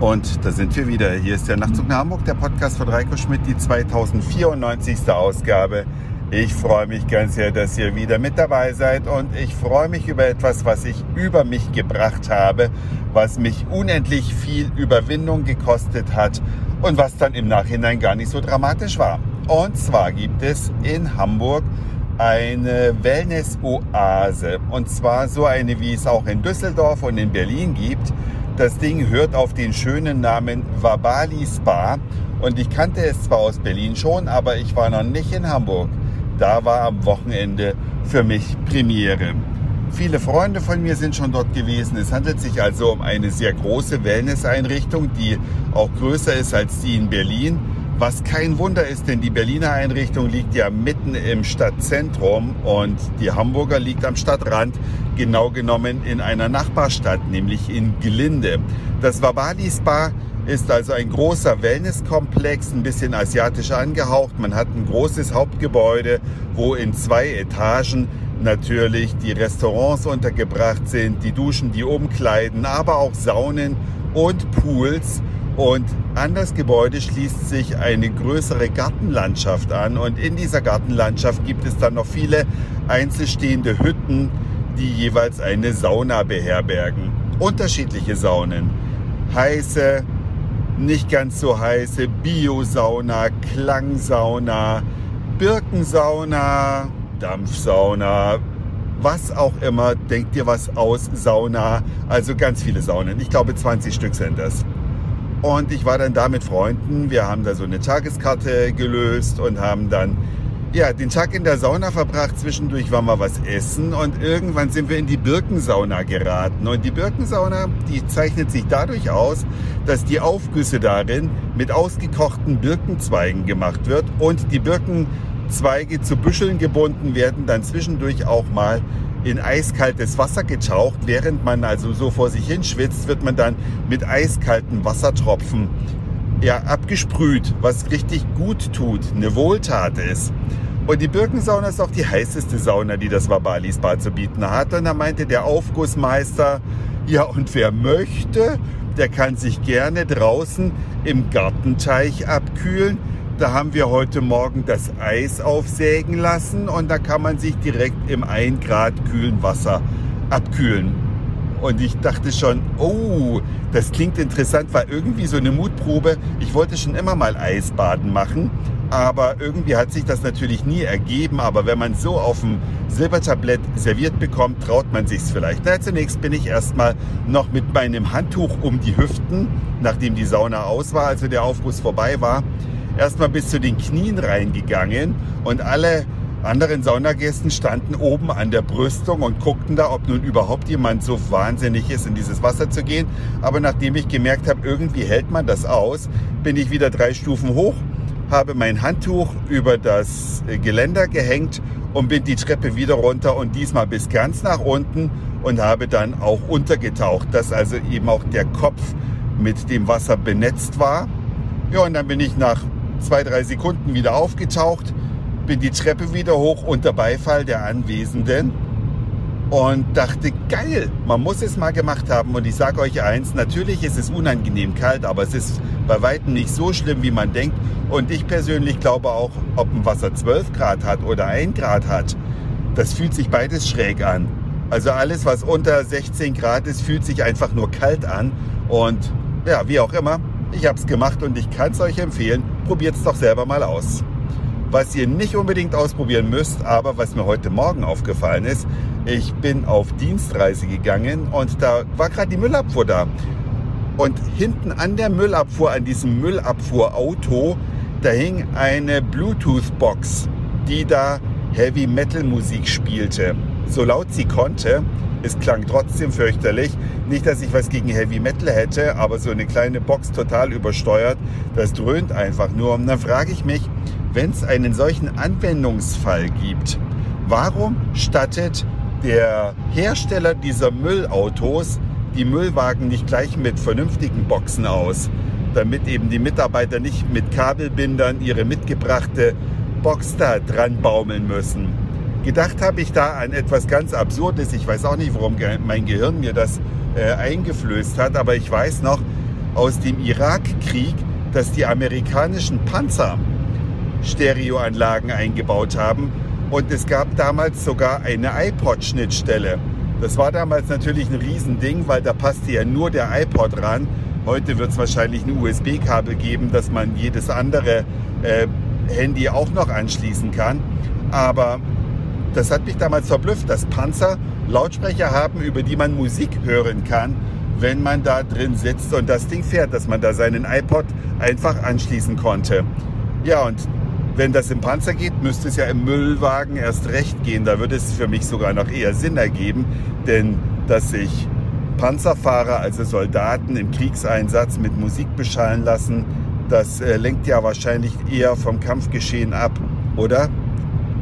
Und da sind wir wieder. Hier ist der Nachtzug nach Hamburg, der Podcast von Reiko Schmidt, die 2094. Ausgabe. Ich freue mich ganz sehr, dass ihr wieder mit dabei seid und ich freue mich über etwas, was ich über mich gebracht habe, was mich unendlich viel Überwindung gekostet hat und was dann im Nachhinein gar nicht so dramatisch war. Und zwar gibt es in Hamburg eine Wellness-Oase und zwar so eine, wie es auch in Düsseldorf und in Berlin gibt. Das Ding hört auf den schönen Namen Wabali Spa und ich kannte es zwar aus Berlin schon, aber ich war noch nicht in Hamburg. Da war am Wochenende für mich Premiere. Viele Freunde von mir sind schon dort gewesen. Es handelt sich also um eine sehr große Wellness-Einrichtung, die auch größer ist als die in Berlin. Was kein Wunder ist, denn die Berliner Einrichtung liegt ja mitten im Stadtzentrum und die Hamburger liegt am Stadtrand, genau genommen in einer Nachbarstadt, nämlich in Glinde. Das Wabali Spa ist also ein großer Wellnesskomplex, ein bisschen asiatisch angehaucht. Man hat ein großes Hauptgebäude, wo in zwei Etagen natürlich die Restaurants untergebracht sind, die Duschen, die Umkleiden, aber auch Saunen und Pools. Und an das Gebäude schließt sich eine größere Gartenlandschaft an. Und in dieser Gartenlandschaft gibt es dann noch viele einzelstehende Hütten, die jeweils eine Sauna beherbergen. Unterschiedliche Saunen. Heiße, nicht ganz so heiße Biosauna, Klangsauna, Birkensauna, Dampfsauna, was auch immer, denkt dir was aus, Sauna, also ganz viele Saunen. Ich glaube 20 Stück sind das. Und ich war dann da mit Freunden, wir haben da so eine Tageskarte gelöst und haben dann ja, den Tag in der Sauna verbracht. Zwischendurch waren wir was essen und irgendwann sind wir in die Birkensauna geraten. Und die Birkensauna, die zeichnet sich dadurch aus, dass die Aufgüsse darin mit ausgekochten Birkenzweigen gemacht wird und die Birkenzweige zu Büscheln gebunden werden, dann zwischendurch auch mal in eiskaltes Wasser getaucht. Während man also so vor sich hin schwitzt, wird man dann mit eiskalten Wassertropfen ja, abgesprüht, was richtig gut tut, eine Wohltat ist. Und die Birkensauna ist auch die heißeste Sauna, die das Wabali Spa zu bieten hat. Und da meinte der Aufgussmeister, ja, und wer möchte, der kann sich gerne draußen im Gartenteich abkühlen. Da haben wir heute Morgen das Eis aufsägen lassen und da kann man sich direkt im 1 Grad kühlen Wasser abkühlen. Und ich dachte schon, oh, das klingt interessant, war irgendwie so eine Mutprobe. Ich wollte schon immer mal Eisbaden machen, aber irgendwie hat sich das natürlich nie ergeben. Aber wenn man so auf dem Silbertablett serviert bekommt, traut man sich's vielleicht. Na, zunächst bin ich erstmal noch mit meinem Handtuch um die Hüften, nachdem die Sauna aus war, also der Aufguss vorbei war, erstmal bis zu den Knien reingegangen und alle anderen Saunagästen standen oben an der Brüstung und guckten da, ob nun überhaupt jemand so wahnsinnig ist, in dieses Wasser zu gehen. Aber nachdem ich gemerkt habe, irgendwie hält man das aus, bin ich wieder drei Stufen hoch, habe mein Handtuch über das Geländer gehängt und bin die Treppe wieder runter und diesmal bis ganz nach unten und habe dann auch untergetaucht, dass also eben auch der Kopf mit dem Wasser benetzt war. Ja, und dann bin ich nach zwei, drei Sekunden wieder aufgetaucht bin die Treppe wieder hoch unter Beifall der Anwesenden und dachte, geil, man muss es mal gemacht haben. Und ich sage euch eins, natürlich ist es unangenehm kalt, aber es ist bei weitem nicht so schlimm, wie man denkt. Und ich persönlich glaube auch, ob ein Wasser 12 Grad hat oder 1 Grad hat, das fühlt sich beides schräg an. Also alles, was unter 16 Grad ist, fühlt sich einfach nur kalt an. Und ja, wie auch immer, ich habe es gemacht und ich kann es euch empfehlen. Probiert es doch selber mal aus. Was ihr nicht unbedingt ausprobieren müsst, aber was mir heute Morgen aufgefallen ist, ich bin auf Dienstreise gegangen und da war gerade die Müllabfuhr da. Und hinten an der Müllabfuhr, an diesem Müllabfuhrauto, da hing eine Bluetooth-Box, die da Heavy Metal Musik spielte. So laut sie konnte. Es klang trotzdem fürchterlich. Nicht, dass ich was gegen Heavy Metal hätte, aber so eine kleine Box total übersteuert, das dröhnt einfach nur. Und dann frage ich mich, wenn es einen solchen Anwendungsfall gibt, warum stattet der Hersteller dieser Müllautos die Müllwagen nicht gleich mit vernünftigen Boxen aus, damit eben die Mitarbeiter nicht mit Kabelbindern ihre mitgebrachte Box da dran baumeln müssen. Gedacht habe ich da an etwas ganz Absurdes. Ich weiß auch nicht, warum mein Gehirn mir das äh, eingeflößt hat, aber ich weiß noch, aus dem Irakkrieg, dass die amerikanischen Panzer Stereoanlagen eingebaut haben. Und es gab damals sogar eine iPod-Schnittstelle. Das war damals natürlich ein Riesending, weil da passte ja nur der iPod ran. Heute wird es wahrscheinlich ein USB-Kabel geben, dass man jedes andere äh, Handy auch noch anschließen kann. Aber das hat mich damals verblüfft, dass Panzer Lautsprecher haben, über die man Musik hören kann, wenn man da drin sitzt und das Ding fährt, dass man da seinen iPod einfach anschließen konnte. Ja, und wenn das im Panzer geht, müsste es ja im Müllwagen erst recht gehen. Da würde es für mich sogar noch eher Sinn ergeben, denn dass sich Panzerfahrer, also Soldaten im Kriegseinsatz mit Musik beschallen lassen, das äh, lenkt ja wahrscheinlich eher vom Kampfgeschehen ab, oder?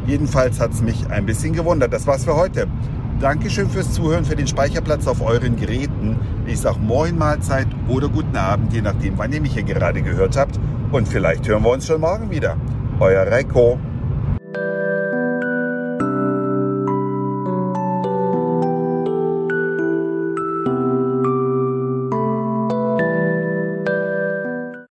Jedenfalls hat es mich ein bisschen gewundert. Das war's für heute. Dankeschön fürs Zuhören, für den Speicherplatz auf euren Geräten. Ich sag Moin Mahlzeit oder guten Abend, je nachdem, wann ihr mich hier gerade gehört habt. Und vielleicht hören wir uns schon morgen wieder. Euer Reiko.